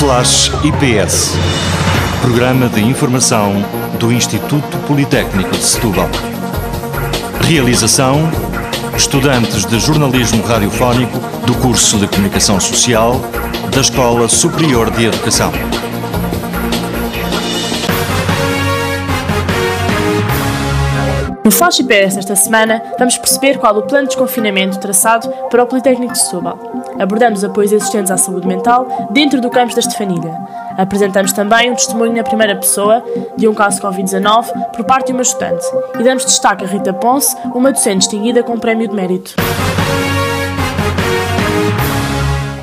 Flash IPS. Programa de informação do Instituto Politécnico de Setúbal. Realização: estudantes de jornalismo radiofónico do curso de Comunicação Social da Escola Superior de Educação. No Flash IPS esta semana, vamos perceber qual o plano de desconfinamento traçado para o Politécnico de Setúbal. Abordamos apoios existentes à saúde mental dentro do campus da Estefanilha. Apresentamos também um testemunho na primeira pessoa de um caso Covid-19 por parte de uma estudante. E damos destaque a Rita Ponce, uma docente distinguida com um prémio de mérito.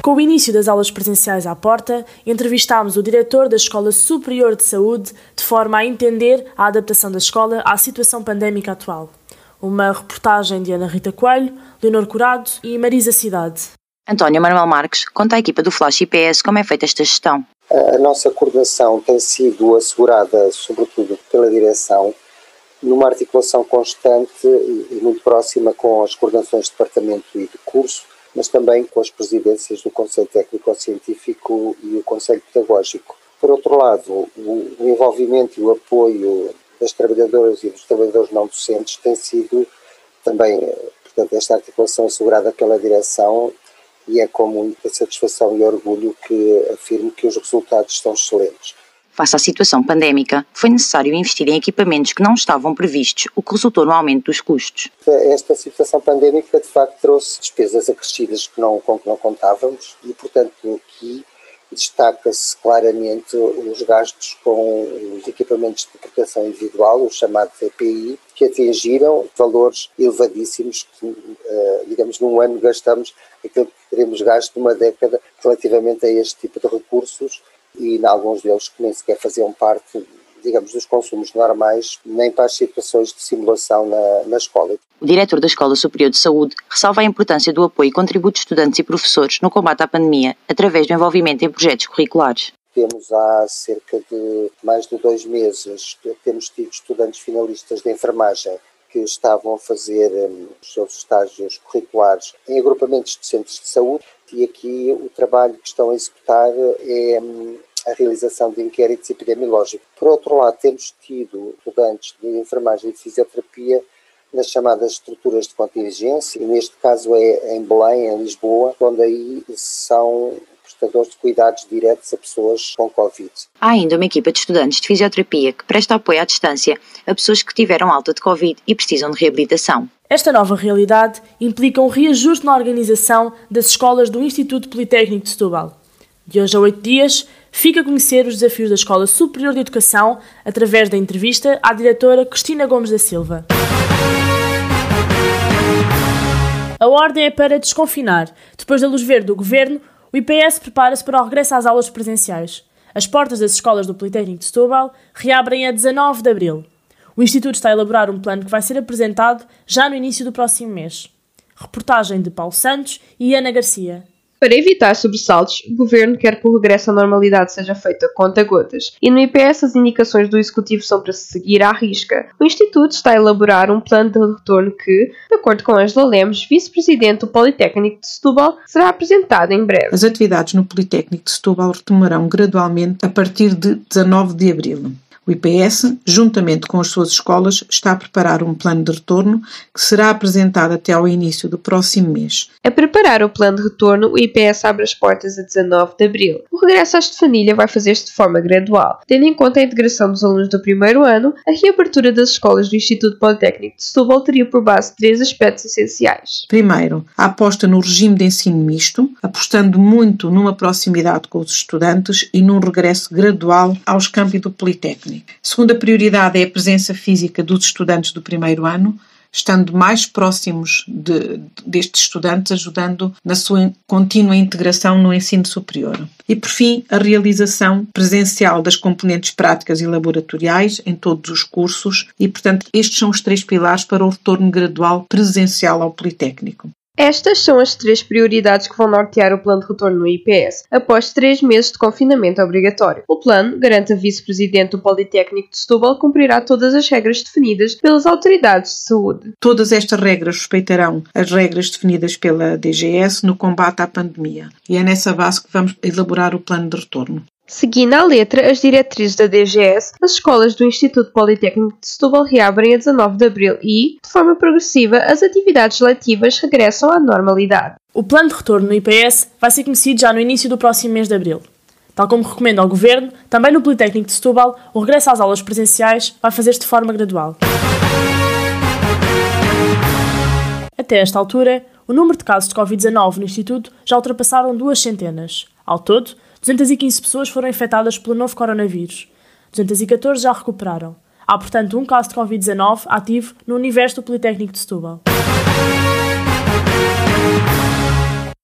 Com o início das aulas presenciais à porta, entrevistámos o diretor da Escola Superior de Saúde de forma a entender a adaptação da escola à situação pandémica atual. Uma reportagem de Ana Rita Coelho, Leonor Curado e Marisa Cidade. António Manuel Marques conta à equipa do Flash IPS como é feita esta gestão. A nossa coordenação tem sido assegurada, sobretudo pela direção, numa articulação constante e muito próxima com as coordenações de departamento e de curso, mas também com as presidências do Conselho Técnico-Científico e o Conselho Pedagógico. Por outro lado, o, envolvimento e o apoio das trabalhadoras e dos trabalhadores não docentes tem sido também, portanto, esta articulação assegurada pela direção e é com muita satisfação e orgulho que afirmo que os resultados estão excelentes. Face à situação pandémica, foi necessário investir em equipamentos que não estavam previstos, o que resultou no aumento dos custos. Esta situação pandémica, de facto, trouxe despesas acrescidas que não, com que não contávamos e, portanto, aqui destaca-se claramente os gastos com os equipamentos de proteção individual, os chamados EPI, que atingiram valores elevadíssimos que, eh, digamos, num ano gastamos aquilo que teremos gasto numa década relativamente a este tipo de recursos e em alguns deles que nem sequer faziam parte, digamos, dos consumos normais, nem para as situações de simulação na, na escola. O diretor da Escola Superior de Saúde ressalva a importância do apoio e contributo de estudantes e professores no combate à pandemia, através do envolvimento em projetos curriculares. Temos há cerca de mais de dois meses, temos tido estudantes finalistas de enfermagem que estavam a fazer um, os seus estágios curriculares em agrupamentos de centros de saúde e aqui o trabalho que estão a executar é um, a realização de inquéritos epidemiológicos. Por outro lado, temos tido estudantes de enfermagem e de fisioterapia nas chamadas estruturas de contingência, e neste caso é em Belém, em Lisboa, onde aí são prestadores de cuidados diretos a pessoas com Covid. Há ainda uma equipa de estudantes de fisioterapia que presta apoio à distância a pessoas que tiveram alta de Covid e precisam de reabilitação. Esta nova realidade implica um reajuste na organização das escolas do Instituto Politécnico de Setúbal. De hoje a oito dias, fica a conhecer os desafios da Escola Superior de Educação através da entrevista à diretora Cristina Gomes da Silva. A ordem é para desconfinar. Depois da luz verde do governo, o IPS prepara-se para o regresso às aulas presenciais. As portas das escolas do Politécnico de Setúbal reabrem a 19 de abril. O Instituto está a elaborar um plano que vai ser apresentado já no início do próximo mês. Reportagem de Paulo Santos e Ana Garcia. Para evitar sobressaltos, o Governo quer que o regresso à normalidade seja feito a conta-gotas, e no IPS as indicações do Executivo são para se seguir à risca. O Instituto está a elaborar um plano de retorno que, de acordo com Angela Lemos, vice-presidente do Politécnico de Setúbal, será apresentado em breve. As atividades no Politécnico de Setúbal retomarão gradualmente a partir de 19 de abril. O IPS, juntamente com as suas escolas, está a preparar um plano de retorno que será apresentado até ao início do próximo mês. A preparar o plano de retorno, o IPS abre as portas a 19 de abril. O regresso à Estefanilha vai fazer-se de forma gradual, tendo em conta a integração dos alunos do primeiro ano, a reabertura das escolas do Instituto Politécnico de Setúbal teria por base três aspectos essenciais. Primeiro, a aposta no regime de ensino misto, apostando muito numa proximidade com os estudantes e num regresso gradual aos campi do Politécnico. Segunda prioridade é a presença física dos estudantes do primeiro ano, estando mais próximos de, destes estudantes, ajudando na sua contínua integração no ensino superior. E, por fim, a realização presencial das componentes práticas e laboratoriais em todos os cursos, e, portanto, estes são os três pilares para o retorno gradual presencial ao Politécnico. Estas são as três prioridades que vão nortear o plano de retorno no IPS, após três meses de confinamento obrigatório. O plano, garante a vice-presidente do Politécnico de Setúbal, cumprirá todas as regras definidas pelas autoridades de saúde. Todas estas regras respeitarão as regras definidas pela DGS no combate à pandemia. E é nessa base que vamos elaborar o plano de retorno. Seguindo à letra as diretrizes da DGS, as escolas do Instituto Politécnico de Setúbal reabrem a 19 de abril e, de forma progressiva, as atividades letivas regressam à normalidade. O plano de retorno no IPS vai ser conhecido já no início do próximo mês de abril. Tal como recomenda o Governo, também no Politécnico de Setúbal, o regresso às aulas presenciais vai fazer-se de forma gradual. Até esta altura, o número de casos de Covid-19 no Instituto já ultrapassaram duas centenas. Ao todo, 215 pessoas foram infectadas pelo novo coronavírus. 214 já recuperaram. Há, portanto, um caso de Covid-19 ativo no universo do Politécnico de Setúbal.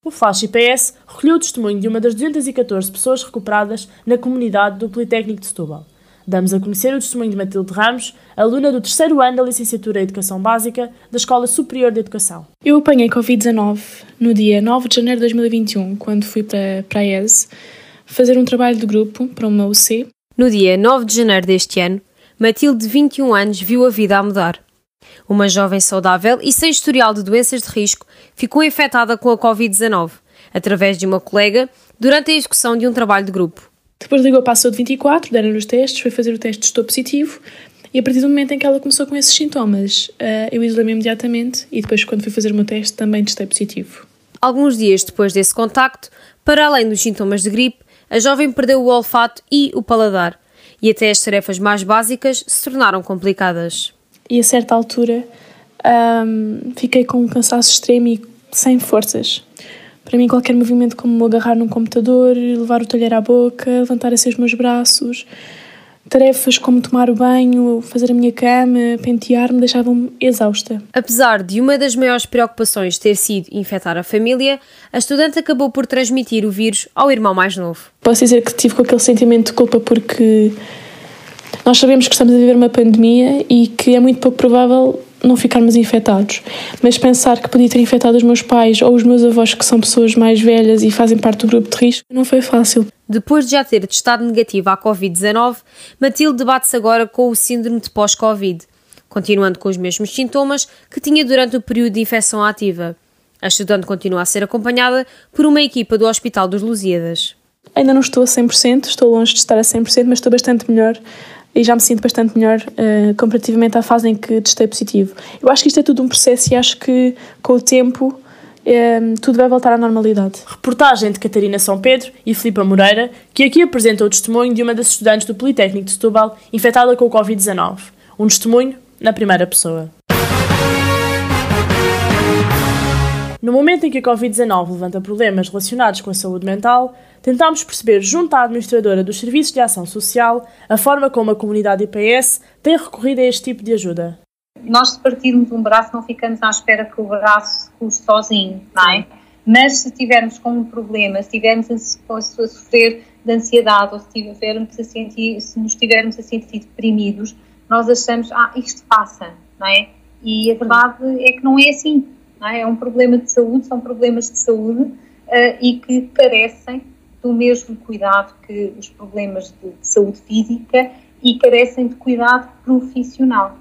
O Flash IPS recolheu o testemunho de uma das 214 pessoas recuperadas na comunidade do Politécnico de Setúbal. Damos a conhecer o testemunho de Matilde Ramos, aluna do terceiro ano da Licenciatura em Educação Básica da Escola Superior de Educação. Eu apanhei Covid-19 no dia 9 de janeiro de 2021, quando fui para, para a ES fazer um trabalho de grupo para uma UC. No dia 9 de janeiro deste ano, Matilde, de 21 anos, viu a vida a mudar. Uma jovem saudável e sem historial de doenças de risco ficou infectada com a Covid-19, através de uma colega, durante a execução de um trabalho de grupo. Depois ligou para a saúde 24, deram-lhe os testes, foi fazer o teste de estou positivo e a partir do momento em que ela começou com esses sintomas, eh, eu isolei-me imediatamente e depois, quando fui fazer o meu teste, também testei positivo. Alguns dias depois desse contacto, para além dos sintomas de gripe, a jovem perdeu o olfato e o paladar, e até as tarefas mais básicas se tornaram complicadas. E a certa altura hum, fiquei com um cansaço extremo e sem forças. Para mim, qualquer movimento como agarrar num computador, levar o talher à boca, levantar assim os meus braços, Tarefas como tomar o banho, fazer a minha cama, pentear-me deixavam-me exausta. Apesar de uma das maiores preocupações ter sido infectar a família, a estudante acabou por transmitir o vírus ao irmão mais novo. Posso dizer que tive com aquele sentimento de culpa porque nós sabemos que estamos a viver uma pandemia e que é muito pouco provável não ficarmos infectados. Mas pensar que podia ter infectado os meus pais ou os meus avós, que são pessoas mais velhas e fazem parte do grupo de risco, não foi fácil. Depois de já ter testado negativo à Covid-19, Matilde debate-se agora com o síndrome de pós-Covid, continuando com os mesmos sintomas que tinha durante o período de infecção ativa. A estudante continua a ser acompanhada por uma equipa do Hospital dos Lusíadas. Ainda não estou a 100%, estou longe de estar a 100%, mas estou bastante melhor e já me sinto bastante melhor uh, comparativamente à fase em que testei positivo. Eu acho que isto é tudo um processo e acho que com o tempo um, eh, tudo vai voltar à normalidade. Reportagem de Catarina São Pedro e Filipa Moreira, que aqui apresenta o testemunho de uma das estudantes do Politécnico de Setúbal infectada com o Covid-19. Um testemunho na primeira pessoa. No momento em que a Covid-19 levanta problemas relacionados com a saúde mental, tentámos perceber, junto à administradora dos Serviços de Ação Social, a forma como a comunidade IPS tem recorrido a este tipo de ajuda. Nós, se partirmos um braço, não ficamos à espera que o braço cure sozinho, não é? Mas se tivermos com um problema, se tivermos a, sofrer de ansiedade ou se, tivermos a sentir, se nos tivermos a sentir deprimidos, nós achamos, ah, isto passa, não é? E a verdade é que não é assim é? é? um problema de saúde, são problemas de saúde uh, e que carecem do mesmo cuidado que os problemas de, de saúde física e carecem de cuidado profissional.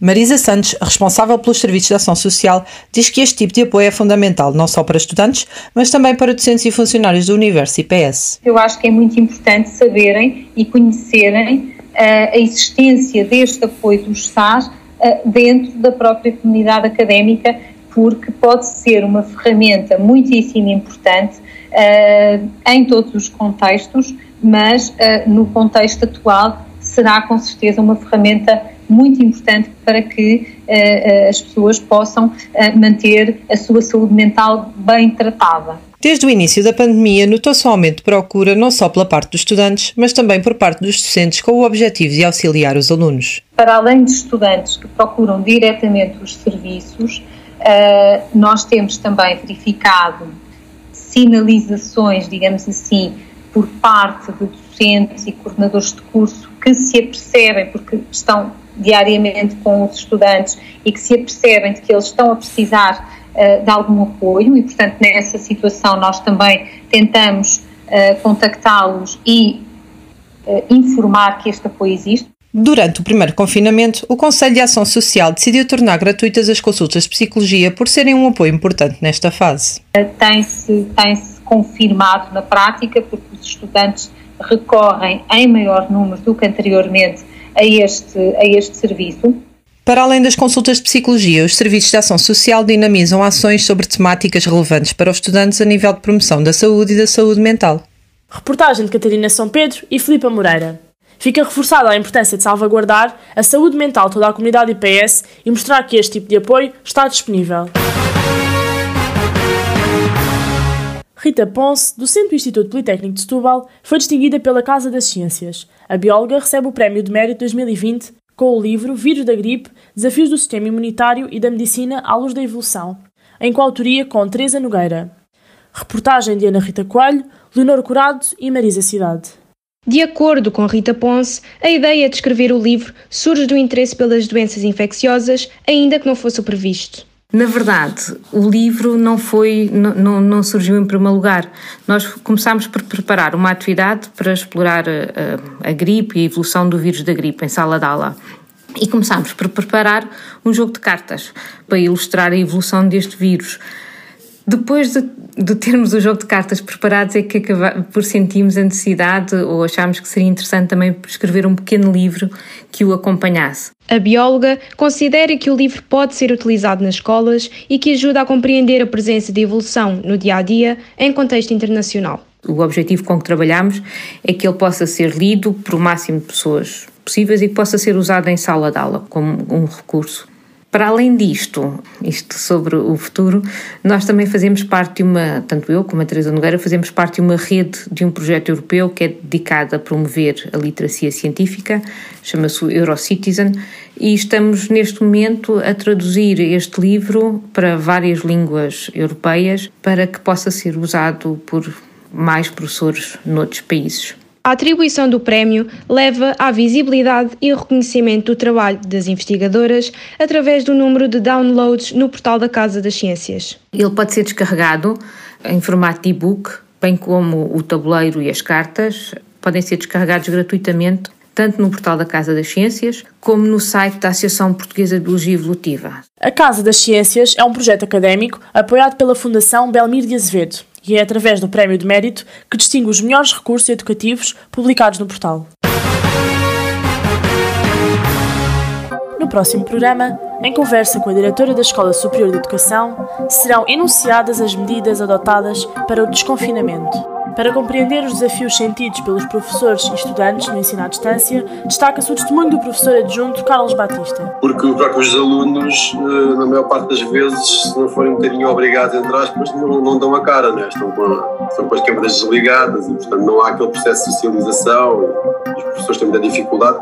Marisa Santos, responsável pelos serviços de ação social, diz que este tipo de apoio é fundamental não só para estudantes, mas também para docentes e funcionários do Universo IPS. Eu acho que é muito importante saberem e conhecerem uh, a existência deste apoio dos SAS uh, dentro da própria comunidade académica porque pode ser uma ferramenta muitíssimo importante uh, em todos os contextos, mas uh, no contexto atual será com certeza uma ferramenta muito importante para que uh, as pessoas possam manter a sua saúde mental bem tratada. Desde o início da pandemia, notou-se um aumento de procura não só pela parte dos estudantes, mas também por parte dos docentes com o objetivo de auxiliar os alunos. Para além de estudantes que procuram diretamente os serviços, nós temos também verificado sinalizações, digamos assim, por parte de docentes e coordenadores de curso que se apercebem, porque estão diariamente com os estudantes e que se apercebem de que eles estão a precisar uh, de algum apoio e, portanto, nessa situação nós também tentamos uh, contactá-los e uh, informar que este apoio existe. Durante o primeiro confinamento, o Conselho de Ação Social decidiu tornar gratuitas as consultas de psicologia por serem um apoio importante nesta fase. Tem-se tem -se confirmado na prática, porque os estudantes recorrem em maior número do que anteriormente a este, a este serviço. Para além das consultas de psicologia, os serviços de ação social dinamizam ações sobre temáticas relevantes para os estudantes a nível de promoção da saúde e da saúde mental. Reportagem de Catarina São Pedro e Filipa Moreira. Fica reforçada a importância de salvaguardar a saúde mental toda a comunidade IPS e mostrar que este tipo de apoio está disponível. Rita Ponce, docente do Instituto Politécnico de Setúbal, foi distinguida pela Casa das Ciências. A bióloga recebe o Prémio de Mérito 2020 com o livro Vírus da Gripe, Desafios do Sistema Imunitário e da Medicina à Luz da Evolução, em coautoria com Teresa Nogueira. Reportagem de Ana Rita Coelho, Leonor Curado e Marisa Cidade. De acordo com Rita Ponce, a ideia de escrever o livro surge do interesse pelas doenças infecciosas, ainda que não fosse o previsto. Na verdade, o livro não foi, não, não, surgiu em primeiro lugar. Nós começámos por preparar uma atividade para explorar a, a gripe e a evolução do vírus da gripe em sala de aula. E começámos por preparar um jogo de cartas para ilustrar a evolução deste vírus. Depois de, de, termos o jogo de cartas preparados, é que acaba, por sentimos a necessidade ou achámos que seria interessante também escrever um pequeno livro que o acompanhasse. A bióloga considera que o livro pode ser utilizado nas escolas e que ajuda a compreender a presença de evolução no dia a dia em contexto internacional. O objetivo com que trabalhamos é que ele possa ser lido por o máximo de pessoas possíveis e que possa ser usado em sala de aula como um recurso para além disto, isto sobre o futuro, nós também fazemos parte de uma, tanto eu como a Teresa Nogueira, fazemos parte de uma rede de um projeto europeu que é dedicado a promover a literacia científica, chama-se Eurocitizen, e estamos neste momento a traduzir este livro para várias línguas europeias para que possa ser usado por mais professores noutros países. A atribuição do prémio leva à visibilidade e reconhecimento do trabalho das investigadoras através do número de downloads no portal da Casa das Ciências. Ele pode ser descarregado em formato de e-book, bem como o tabuleiro e as cartas, podem ser descarregados gratuitamente tanto no portal da Casa das Ciências como no site da Associação Portuguesa de Biologia Evolutiva. A Casa das Ciências é um projeto académico apoiado pela Fundação Belmir de Azevedo e é através do Prémio de Mérito que distingue os melhores recursos educativos publicados no portal. No próximo programa, em conversa com a diretora da Escola Superior de Educação, serão enunciadas as medidas adotadas para o desconfinamento. Para compreender os desafios sentidos pelos professores e estudantes no ensino à distância, destaca-se o testemunho do professor adjunto Carlos Batista. Porque os alunos, eh, na maior parte das vezes, se não forem um bocadinho obrigados, entre aspas, não, não dão a cara, né? estão, com, estão com as câmaras desligadas e, portanto, não há aquele processo de socialização. Os professores têm muita dificuldade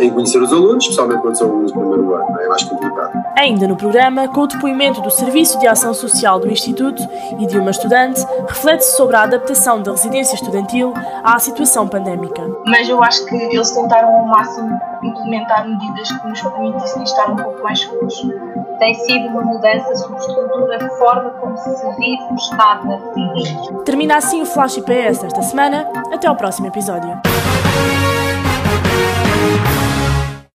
em conhecer os alunos, especialmente quando são alunos do primeiro ano, é mais complicado. Ainda no programa, com o depoimento do Serviço de Ação Social do Instituto e de uma estudante, reflete-se sobre a adaptação da residência estudantil à situação pandémica. Mas eu acho que eles tentaram ao máximo implementar medidas que nos permitissem estar um pouco mais seguros. Tem sido uma mudança, sobretudo, da forma como se vive o estado na. Termina assim o Flash IPS esta semana. Até ao próximo episódio. Thank